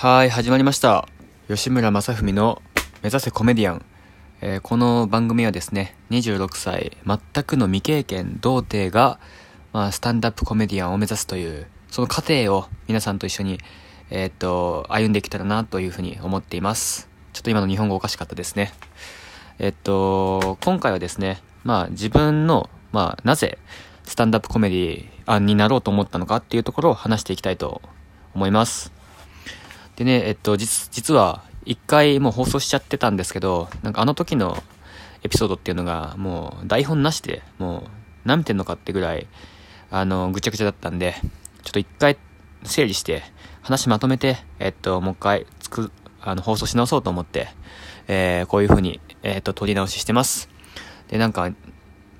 はい、始まりました。吉村正文の目指せコメディアン。えー、この番組はですね、26歳、全くの未経験、童貞が、まあ、スタンダップコメディアンを目指すという、その過程を皆さんと一緒に、えー、っと、歩んできたらなというふうに思っています。ちょっと今の日本語おかしかったですね。えっと、今回はですね、まあ、自分の、まあ、なぜ、スタンダップコメディアンになろうと思ったのかっていうところを話していきたいと思います。でね、えっと、実、実は、一回もう放送しちゃってたんですけど、なんかあの時のエピソードっていうのが、もう台本なしで、もう、何見てんのかってぐらい、あの、ぐちゃぐちゃだったんで、ちょっと一回整理して、話まとめて、えっと、もう一回、つく、あの、放送し直そうと思って、えー、こういう風に、えっと、撮り直ししてます。で、なんか、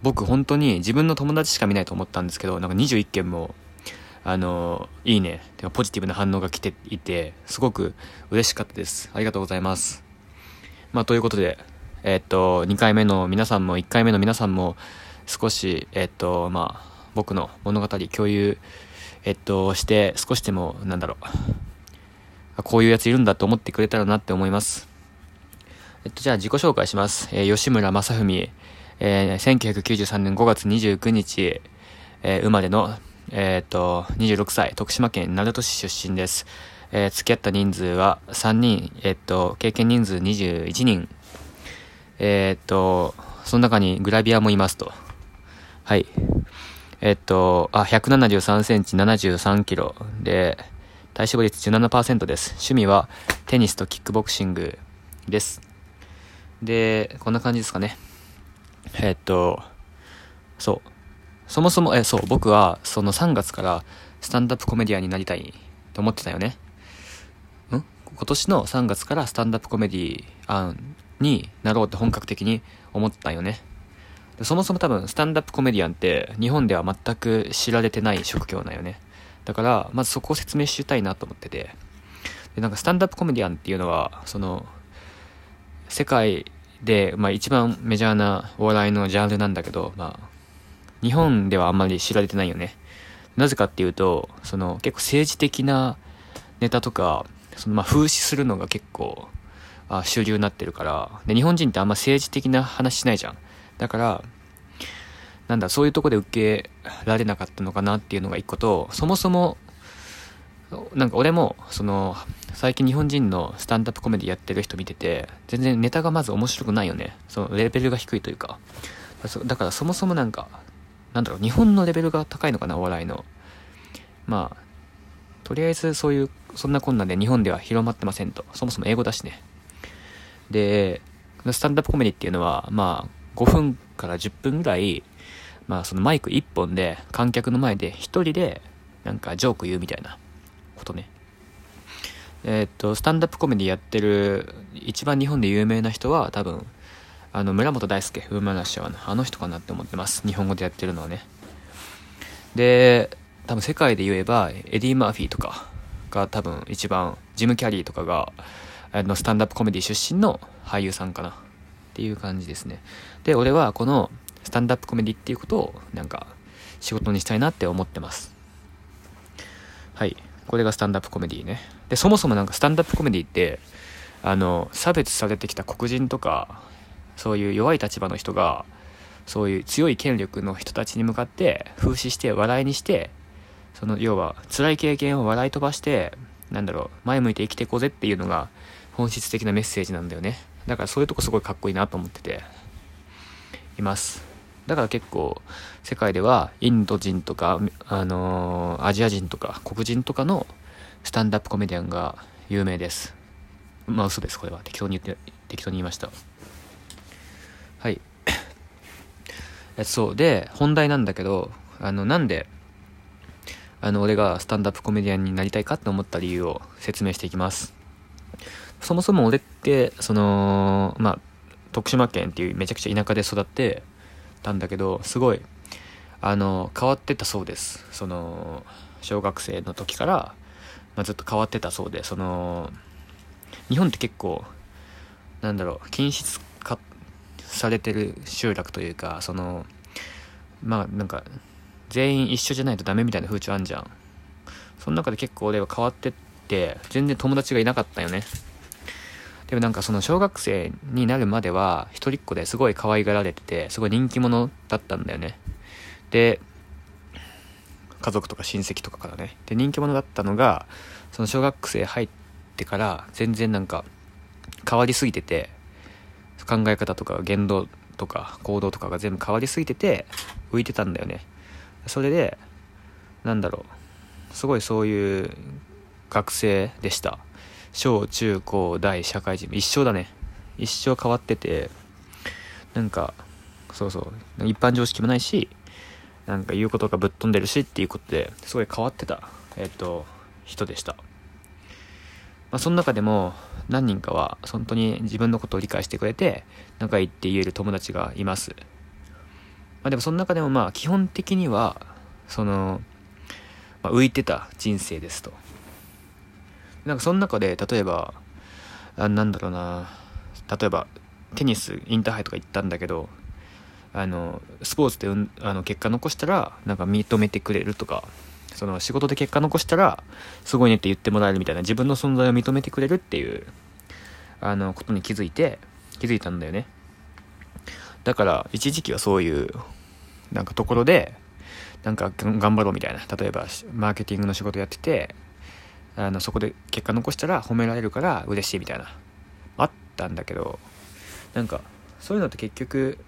僕本当に自分の友達しか見ないと思ったんですけど、なんか21件もあの、いいね、ポジティブな反応が来ていて、すごく嬉しかったです。ありがとうございます。まあ、ということで、えー、っと、2回目の皆さんも、1回目の皆さんも、少し、えー、っと、まあ、僕の物語共有、えっと、して、少しでも、なんだろう、こういうやついるんだと思ってくれたらなって思います。えっと、じゃあ自己紹介します。え、吉村正文、え、1993年5月29日、え、生まれのえっ、ー、と、26歳、徳島県鳴門市出身です。えー、付き合った人数は3人、えっ、ー、と、経験人数21人。えっ、と、その中にグラビアもいますと。はい。えっ、と、あ、173センチ、73キロで、体脂肪率17%です。趣味はテニスとキックボクシングです。で、こんな感じですかね。えっと、そう。そもそも、え、そう、僕は、その3月からスタンダップコメディアンになりたいと思ってたよね。ん？今年の3月からスタンダップコメディアンになろうって本格的に思ったよね。そもそも多分、スタンダップコメディアンって日本では全く知られてない職業なんよね。だから、まずそこを説明したいなと思ってて。で、なんかスタンダップコメディアンっていうのは、その、世界で、まあ一番メジャーなお笑いのジャンルなんだけど、まあ、日本ではあんまり知られてないよね。なぜかっていうと、その結構政治的なネタとか、そのまあ風刺するのが結構あ主流になってるから、で、日本人ってあんま政治的な話しないじゃん。だから、なんだ、そういうとこで受けられなかったのかなっていうのが一個と、そもそも、なんか俺も、その、最近日本人のスタンダップコメディやってる人見てて、全然ネタがまず面白くないよね。そのレベルが低いというか。だからそもそもなんか、なんだろう、日本のレベルが高いのかな、お笑いの。まあ、とりあえずそういう、そんなこんなで日本では広まってませんと。そもそも英語だしね。で、スタンダップコメディっていうのは、まあ、5分から10分ぐらい、まあ、そのマイク1本で、観客の前で1人で、なんかジョーク言うみたいなことね。えー、っと、スタンダップコメディやってる、一番日本で有名な人は多分、あの、村本大輔、ウーマンラッシュは、あの人かなって思ってます。日本語でやってるのはね。で、多分世界で言えば、エディ・マーフィーとかが多分一番、ジム・キャリーとかが、あの、スタンダップコメディ出身の俳優さんかなっていう感じですね。で、俺はこのスタンダップコメディっていうことを、なんか、仕事にしたいなって思ってます。はい。これがスタンダップコメディね。で、そもそもなんかスタンダップコメディって、あの、差別されてきた黒人とか、そういう弱い立場の人がそういう強い権力の人たちに向かって風刺して笑いにしてその要は辛い経験を笑い飛ばしてなんだろう前向いて生きていこうぜっていうのが本質的なメッセージなんだよね。だからそういうとこすごいかっこいいなと思ってています。だから結構世界ではインド人とか、あのー、アジア人とか黒人とかのスタンダップコメディアンが有名です。まあ嘘ですこれは。適当に言って適当に言いましたはい。えそう。で、本題なんだけど、あの、なんで、あの、俺がスタンダップコメディアンになりたいかって思った理由を説明していきます。そもそも俺って、その、まあ、徳島県っていうめちゃくちゃ田舎で育ってたんだけど、すごい、あの、変わってたそうです。その、小学生の時から、まあ、ずっと変わってたそうで、その、日本って結構、なんだろう、均質されてる集落というかそのまあなんか全員一緒じゃないとダメみたいな風潮あんじゃんその中で結構俺は変わってって、全然友達がいなかったよね。でもなんかその小学生になるまでは一人っ子ですごい可愛がられてて、すごい人気者だったんだよね。で、家族とか親戚とかからね。で、人気者だったのが、その小学生入ってから全然なんか変わりすぎてて、考え方とか言動とか行動とかが全部変わりすぎてて浮いてたんだよね。それで、なんだろう、すごいそういう学生でした。小中高大社会人、一生だね。一生変わってて、なんか、そうそう、一般常識もないし、なんか言うことがぶっ飛んでるしっていうことですごい変わってた、えっ、と、人でした。まあ、その中でも何人かは本当に自分のことを理解してくれて仲いいって言える友達がいます。まあ、でもその中でもまあ基本的にはその、まあ、浮いてた人生ですと。なんかその中で例えばあなんだろうな例えばテニスインターハイとか行ったんだけどあのスポーツで、うん、あの結果残したらなんか認めてくれるとかその仕事で結果残したらすごいねって言ってもらえるみたいな自分の存在を認めてくれるっていうあのことに気づいて気づいたんだよね。だから一時期はそういうなんかところでなんか頑張ろうみたいな例えばマーケティングの仕事やっててあのそこで結果残したら褒められるから嬉しいみたいなあったんだけどなんかそういうのって結局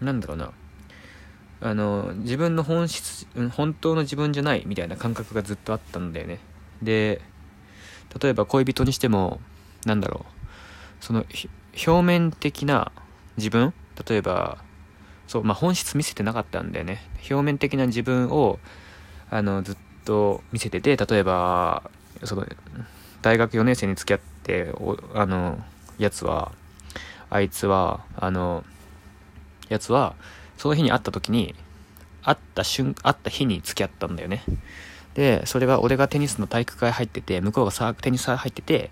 なんだろうな。あの自分の本質本当の自分じゃないみたいな感覚がずっとあったんだよね。で例えば恋人にしてもなんだろう。その表面的な自分例えばそうまあ本質見せてなかったんだよね。表面的な自分をあのずっと見せてて例えばその大学4年生に付き合ってあのやつはあいつはあのやつはその日に会った時に、会った瞬、会った日に付き合ったんだよね。で、それは俺がテニスの体育会入ってて、向こうがサークテニス入ってて、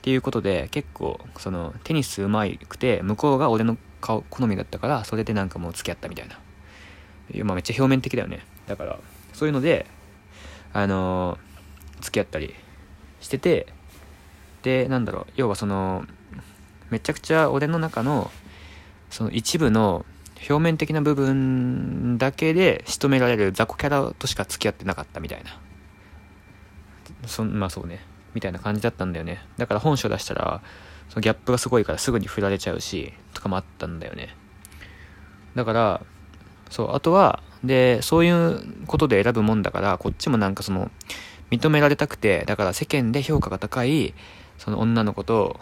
っていうことで、結構、その、テニス上手くて、向こうが俺の顔、好みだったから、それでなんかもう付き合ったみたいな。まあめっちゃ表面的だよね。だから、そういうので、あのー、付き合ったりしてて、で、なんだろう、要はその、めちゃくちゃ俺の中の、その一部の表面的な部分だけで仕留められる雑魚キャラとしか付き合ってなかったみたいな。そまあそうね。みたいな感じだったんだよね。だから本性出したら、そのギャップがすごいからすぐに振られちゃうし、とかもあったんだよね。だから、そう、あとは、で、そういうことで選ぶもんだから、こっちもなんかその、認められたくて、だから世間で評価が高い、その女の子と、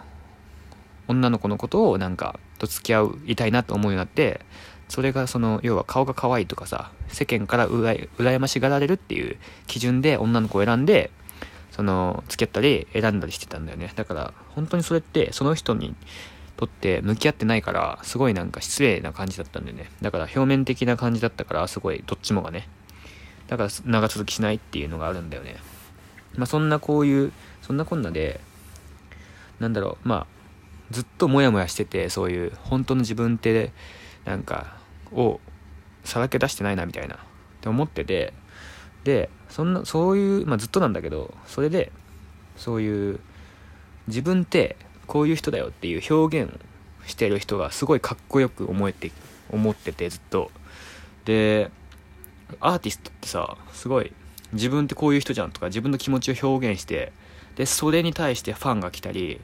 女の子のことをなんか、と付き合いたいなと思うようになって、それがその、要は顔が可愛いとかさ、世間からうら羨ましがられるっていう基準で女の子を選んで、その、付き合ったり選んだりしてたんだよね。だから、本当にそれって、その人にとって向き合ってないから、すごいなんか失礼な感じだったんだよね。だから表面的な感じだったから、すごいどっちもがね。だから長続きしないっていうのがあるんだよね。まあそんなこういう、そんなこんなで、なんだろう、まあ、ずっとモヤモヤしてて、そういう、本当の自分って、なんか、をさらけ出してないな、みたいな、って思ってて、で、そんな、そういう、まあずっとなんだけど、それで、そういう、自分ってこういう人だよっていう表現をしてる人がすごいかっこよく思えて、思ってて、ずっと。で、アーティストってさ、すごい、自分ってこういう人じゃんとか、自分の気持ちを表現して、で、それに対してファンが来たり、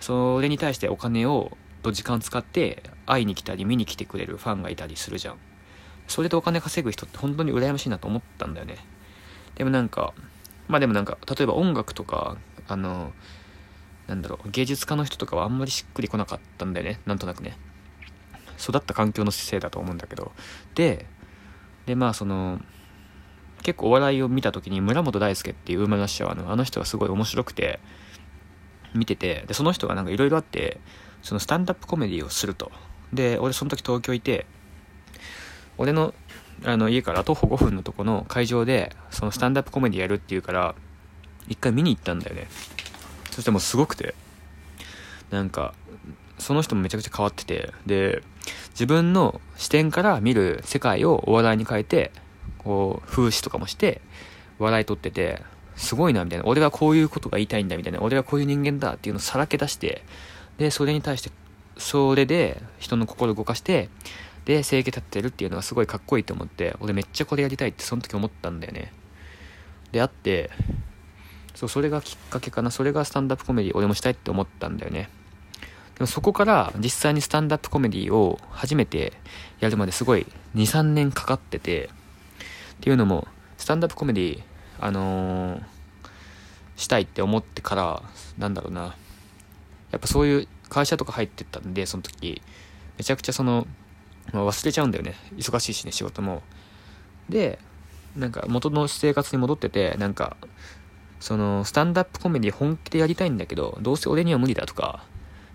それに対してお金をと時間使って会いに来たり見に来てくれるファンがいたりするじゃん。それでお金稼ぐ人って本当に羨ましいなと思ったんだよね。でもなんかまあでもなんか例えば音楽とかあのなんだろう芸術家の人とかはあんまりしっくりこなかったんだよね。なんとなくね。育った環境の姿勢だと思うんだけど。ででまあその結構お笑いを見た時に村本大輔っていうウーマンラッシャーのあの人がすごい面白くて見てて、で、その人がなんかいろいろあって、そのスタンダップコメディをすると。で、俺その時東京いて、俺のあの家から徒歩5分のとこの会場で、そのスタンダップコメディやるっていうから、一回見に行ったんだよね。そしてもうすごくて、なんか、その人もめちゃくちゃ変わってて、で、自分の視点から見る世界をお笑いに変えて、こう、風刺とかもして、笑い取ってて、すごいな、みたいな。俺はこういうことが言いたいんだ、みたいな。俺はこういう人間だっていうのをさらけ出して、で、それに対して、それで人の心を動かして、で、生計立ってるっていうのはすごいかっこいいと思って、俺めっちゃこれやりたいってその時思ったんだよね。であって、そう、それがきっかけかな。それがスタンダップコメディ俺もしたいって思ったんだよね。でもそこから実際にスタンダップコメディを初めてやるまですごい2、3年かかってて、っていうのも、スタンダップコメディ、あのー、したいって思ってから、なんだろうな。やっぱそういう会社とか入ってったんで、その時、めちゃくちゃその、まあ、忘れちゃうんだよね。忙しいしね、仕事も。で、なんか元の生活に戻ってて、なんか、その、スタンダップコメディ本気でやりたいんだけど、どうせ俺には無理だとか、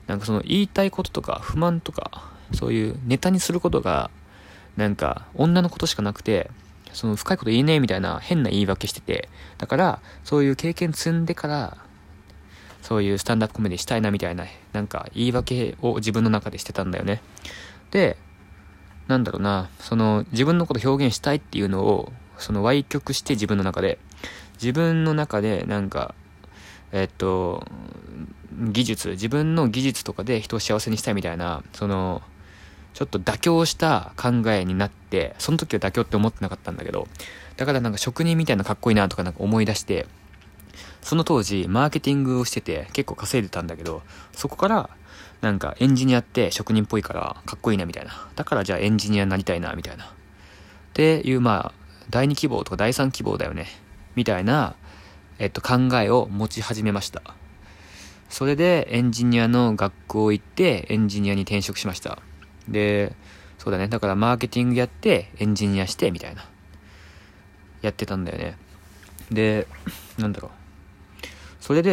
なんかその言いたいこととか不満とか、そういうネタにすることが、なんか女のことしかなくて、その深いこと言えねえみたいな変な言い訳してて、だから、そういう経験積んでから、そういうスタンダップコメディしたいなみたいな、なんか言い訳を自分の中でしてたんだよね。で、なんだろうな、その自分のこと表現したいっていうのを、その歪曲して自分の中で、自分の中でなんか、えっと、技術、自分の技術とかで人を幸せにしたいみたいな、その、ちょっと妥協した考えになって、その時は妥協って思ってなかったんだけど、だからなんか職人みたいなかっこいいなとかなんか思い出して、その当時、マーケティングをしてて結構稼いでたんだけど、そこから、なんかエンジニアって職人っぽいからかっこいいなみたいな。だからじゃあエンジニアになりたいなみたいな。っていうまあ、第2希望とか第3希望だよね。みたいな、えっと考えを持ち始めました。それでエンジニアの学校行ってエンジニアに転職しました。で、そうだね。だからマーケティングやってエンジニアしてみたいな。やってたんだよね。で、なんだろう。それで、